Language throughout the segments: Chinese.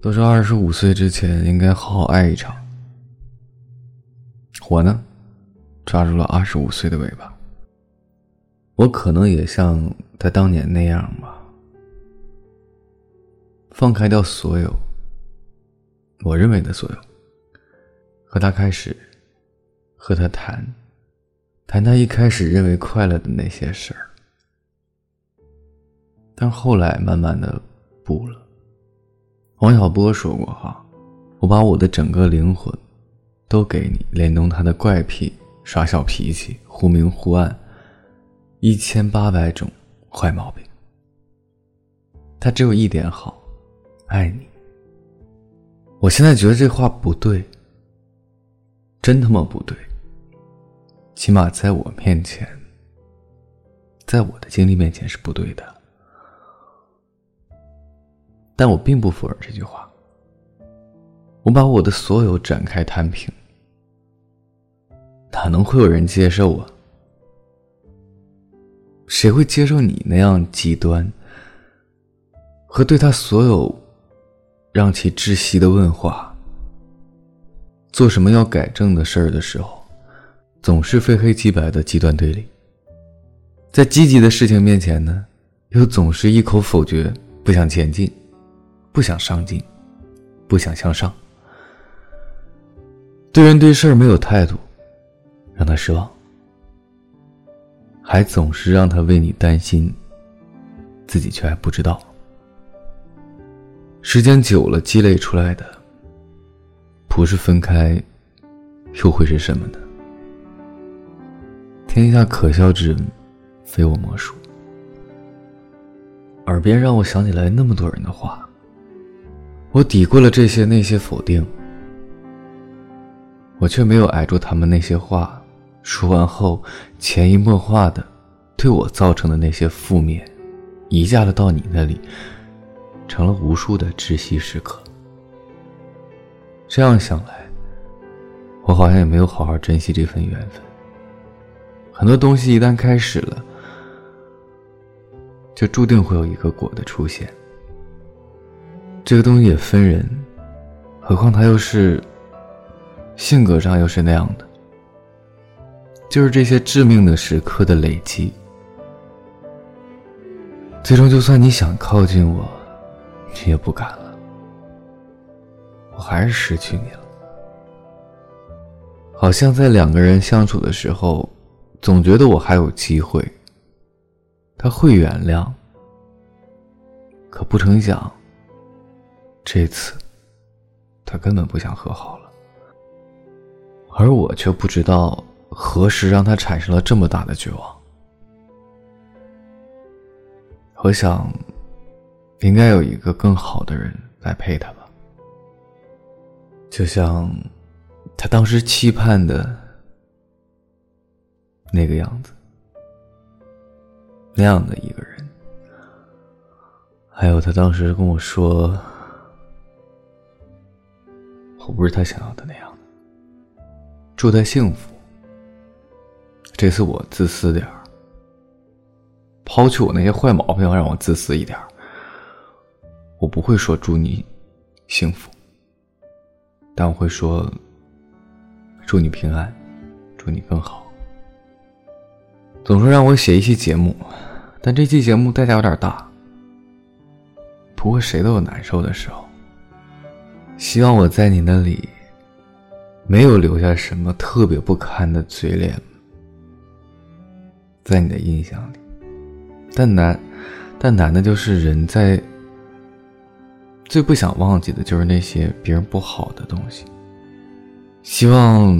都说二十五岁之前应该好好爱一场。我呢，抓住了二十五岁的尾巴。我可能也像他当年那样吧，放开掉所有我认为的所有，和他开始，和他谈，谈他一开始认为快乐的那些事儿。但后来慢慢的不了。王小波说过：“哈，我把我的整个灵魂都给你，连同他的怪癖、耍小脾气、忽明忽暗，一千八百种坏毛病。他只有一点好，爱你。我现在觉得这话不对，真他妈不对。起码在我面前，在我的经历面前是不对的。”但我并不否认这句话。我把我的所有展开摊平，哪能会有人接受啊？谁会接受你那样极端和对他所有让其窒息的问话？做什么要改正的事儿的时候，总是非黑即白的极端对立；在积极的事情面前呢，又总是一口否决，不想前进。不想上进，不想向上，对人对事儿没有态度，让他失望，还总是让他为你担心，自己却还不知道。时间久了积累出来的，不是分开，又会是什么呢？天下可笑之人，非我莫属。耳边让我想起来那么多人的话。我抵过了这些那些否定，我却没有挨住他们那些话，说完后潜移默化的对我造成的那些负面，移嫁了到你那里，成了无数的窒息时刻。这样想来，我好像也没有好好珍惜这份缘分。很多东西一旦开始了，就注定会有一个果的出现。这个东西也分人，何况他又是性格上又是那样的，就是这些致命的时刻的累积，最终就算你想靠近我，你也不敢了，我还是失去你了。好像在两个人相处的时候，总觉得我还有机会，他会原谅，可不成想。这次，他根本不想和好了，而我却不知道何时让他产生了这么大的绝望。我想，应该有一个更好的人来陪他吧，就像他当时期盼的那个样子，那样的一个人，还有他当时跟我说。我不是他想要的那样的，祝他幸福。这次我自私点儿，抛去我那些坏毛病，让我自私一点。我不会说祝你幸福，但我会说祝你平安，祝你更好。总说让我写一期节目，但这期节目代价有点大。不过谁都有难受的时候。希望我在你那里没有留下什么特别不堪的嘴脸，在你的印象里。但难，但难的就是人在最不想忘记的就是那些别人不好的东西。希望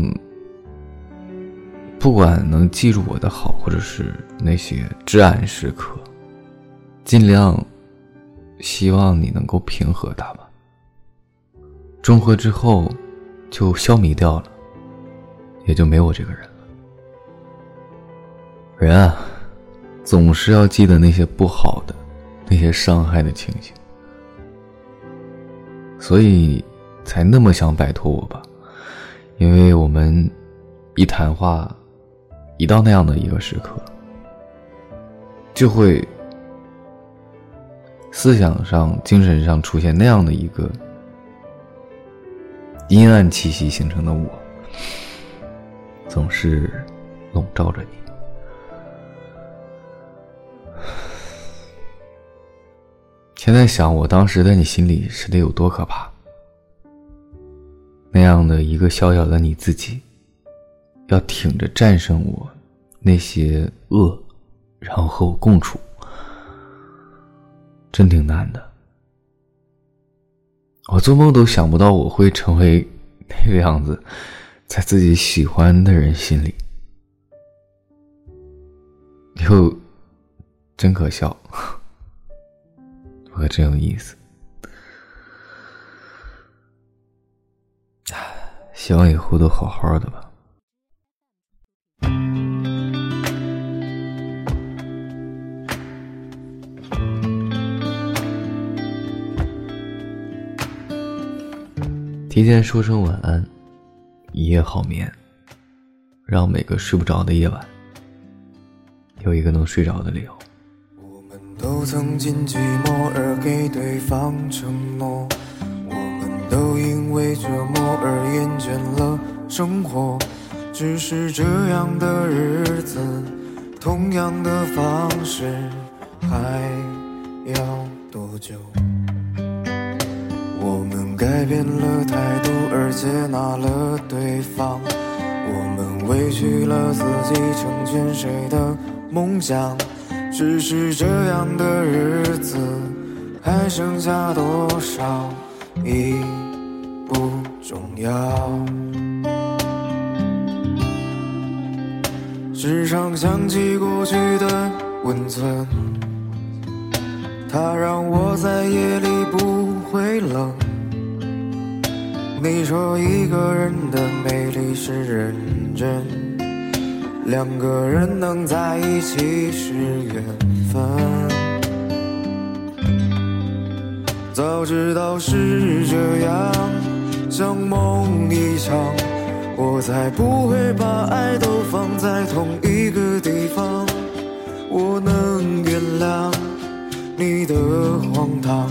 不管能记住我的好，或者是那些至暗时刻，尽量希望你能够平和它吧。中和之后，就消弭掉了，也就没我这个人了。人啊，总是要记得那些不好的、那些伤害的情形，所以才那么想摆脱我吧。因为我们一谈话，一到那样的一个时刻，就会思想上、精神上出现那样的一个。阴暗气息形成的我，总是笼罩着你。现在想，我当时在你心里是得有多可怕？那样的一个小小的你自己，要挺着战胜我那些恶，然后和我共处，真挺难的。我做梦都想不到我会成为那个样子，在自己喜欢的人心里，又真可笑。可真有意思，希望以后都好好的吧。提前说声晚安，一夜好眠，让每个睡不着的夜晚有一个能睡着的理由。我们都曾经寂寞而给对方承诺，我们都因为折磨而厌倦了生活。只是这样的日子，同样的方式，还要多久？我们改变了态度而接纳了对方，我们委屈了自己，成全谁的梦想？只是这样的日子还剩下多少已不重要，时常想起过去的温存，它让我在夜里不会冷。你说一个人的美丽是认真。两个人能在一起是缘分，早知道是这样，像梦一场，我才不会把爱都放在同一个地方。我能原谅你的荒唐，